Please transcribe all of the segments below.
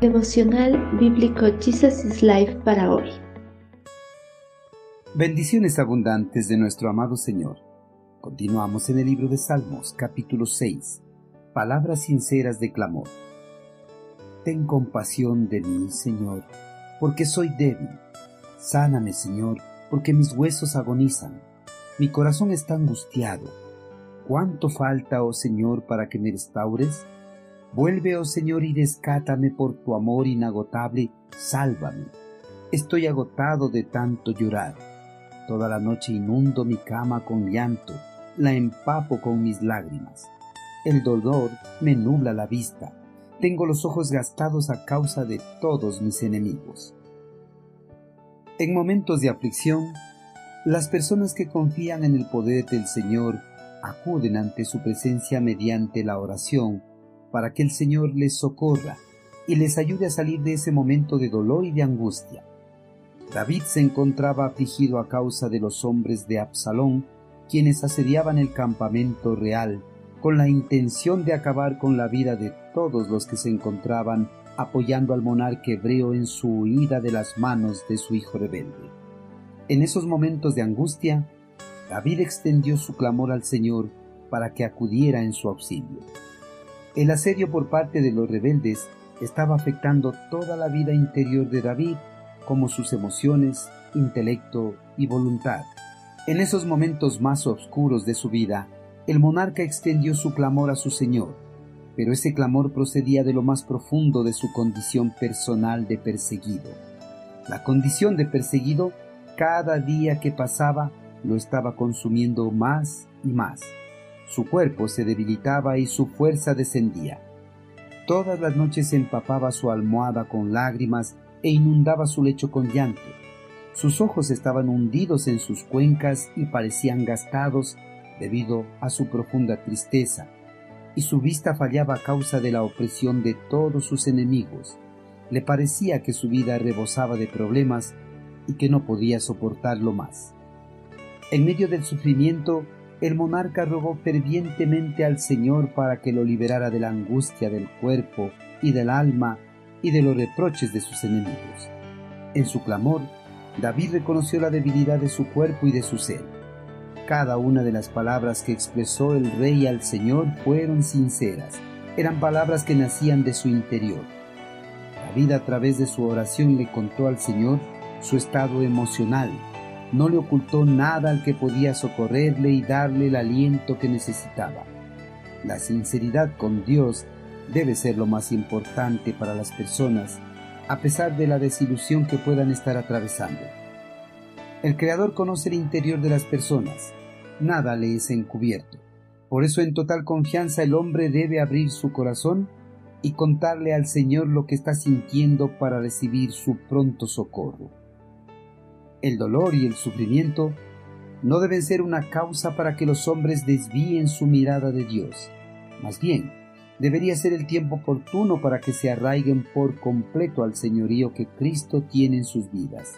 Devocional Bíblico Jesus is Life para hoy. Bendiciones abundantes de nuestro amado Señor. Continuamos en el libro de Salmos, capítulo 6. Palabras sinceras de clamor. Ten compasión de mí, Señor, porque soy débil. Sáname, Señor, porque mis huesos agonizan. Mi corazón está angustiado. ¿Cuánto falta, oh Señor, para que me restaures? Vuelve, oh Señor, y rescátame por tu amor inagotable, sálvame. Estoy agotado de tanto llorar. Toda la noche inundo mi cama con llanto, la empapo con mis lágrimas. El dolor me nubla la vista. Tengo los ojos gastados a causa de todos mis enemigos. En momentos de aflicción, las personas que confían en el poder del Señor acuden ante su presencia mediante la oración para que el Señor les socorra y les ayude a salir de ese momento de dolor y de angustia. David se encontraba afligido a causa de los hombres de Absalón, quienes asediaban el campamento real con la intención de acabar con la vida de todos los que se encontraban apoyando al monarca hebreo en su huida de las manos de su hijo rebelde. En esos momentos de angustia, David extendió su clamor al Señor para que acudiera en su auxilio. El asedio por parte de los rebeldes estaba afectando toda la vida interior de David, como sus emociones, intelecto y voluntad. En esos momentos más oscuros de su vida, el monarca extendió su clamor a su Señor, pero ese clamor procedía de lo más profundo de su condición personal de perseguido. La condición de perseguido, cada día que pasaba, lo estaba consumiendo más y más. Su cuerpo se debilitaba y su fuerza descendía. Todas las noches empapaba su almohada con lágrimas e inundaba su lecho con llanto. Sus ojos estaban hundidos en sus cuencas y parecían gastados debido a su profunda tristeza, y su vista fallaba a causa de la opresión de todos sus enemigos. Le parecía que su vida rebosaba de problemas y que no podía soportarlo más. En medio del sufrimiento, el monarca rogó fervientemente al Señor para que lo liberara de la angustia del cuerpo y del alma y de los reproches de sus enemigos. En su clamor, David reconoció la debilidad de su cuerpo y de su ser. Cada una de las palabras que expresó el rey al Señor fueron sinceras, eran palabras que nacían de su interior. David a través de su oración le contó al Señor su estado emocional, no le ocultó nada al que podía socorrerle y darle el aliento que necesitaba. La sinceridad con Dios debe ser lo más importante para las personas, a pesar de la desilusión que puedan estar atravesando. El Creador conoce el interior de las personas, nada le es encubierto. Por eso en total confianza el hombre debe abrir su corazón y contarle al Señor lo que está sintiendo para recibir su pronto socorro. El dolor y el sufrimiento no deben ser una causa para que los hombres desvíen su mirada de Dios. Más bien, debería ser el tiempo oportuno para que se arraiguen por completo al señorío que Cristo tiene en sus vidas.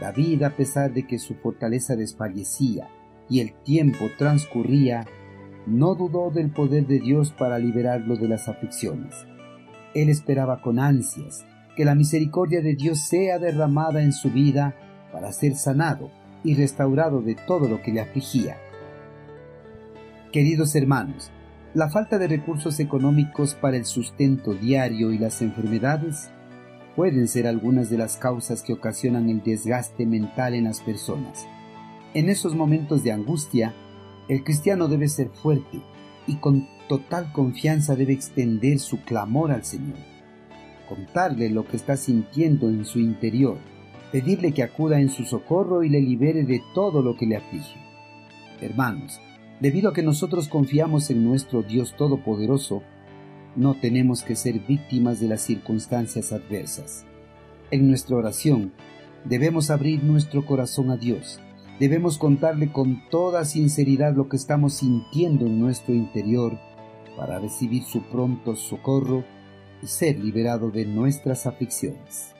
David, a pesar de que su fortaleza desfallecía y el tiempo transcurría, no dudó del poder de Dios para liberarlo de las aflicciones. Él esperaba con ansias que la misericordia de Dios sea derramada en su vida para ser sanado y restaurado de todo lo que le afligía. Queridos hermanos, la falta de recursos económicos para el sustento diario y las enfermedades pueden ser algunas de las causas que ocasionan el desgaste mental en las personas. En esos momentos de angustia, el cristiano debe ser fuerte y con total confianza debe extender su clamor al Señor, contarle lo que está sintiendo en su interior pedirle que acuda en su socorro y le libere de todo lo que le aflige. Hermanos, debido a que nosotros confiamos en nuestro Dios Todopoderoso, no tenemos que ser víctimas de las circunstancias adversas. En nuestra oración debemos abrir nuestro corazón a Dios, debemos contarle con toda sinceridad lo que estamos sintiendo en nuestro interior para recibir su pronto socorro y ser liberado de nuestras aflicciones.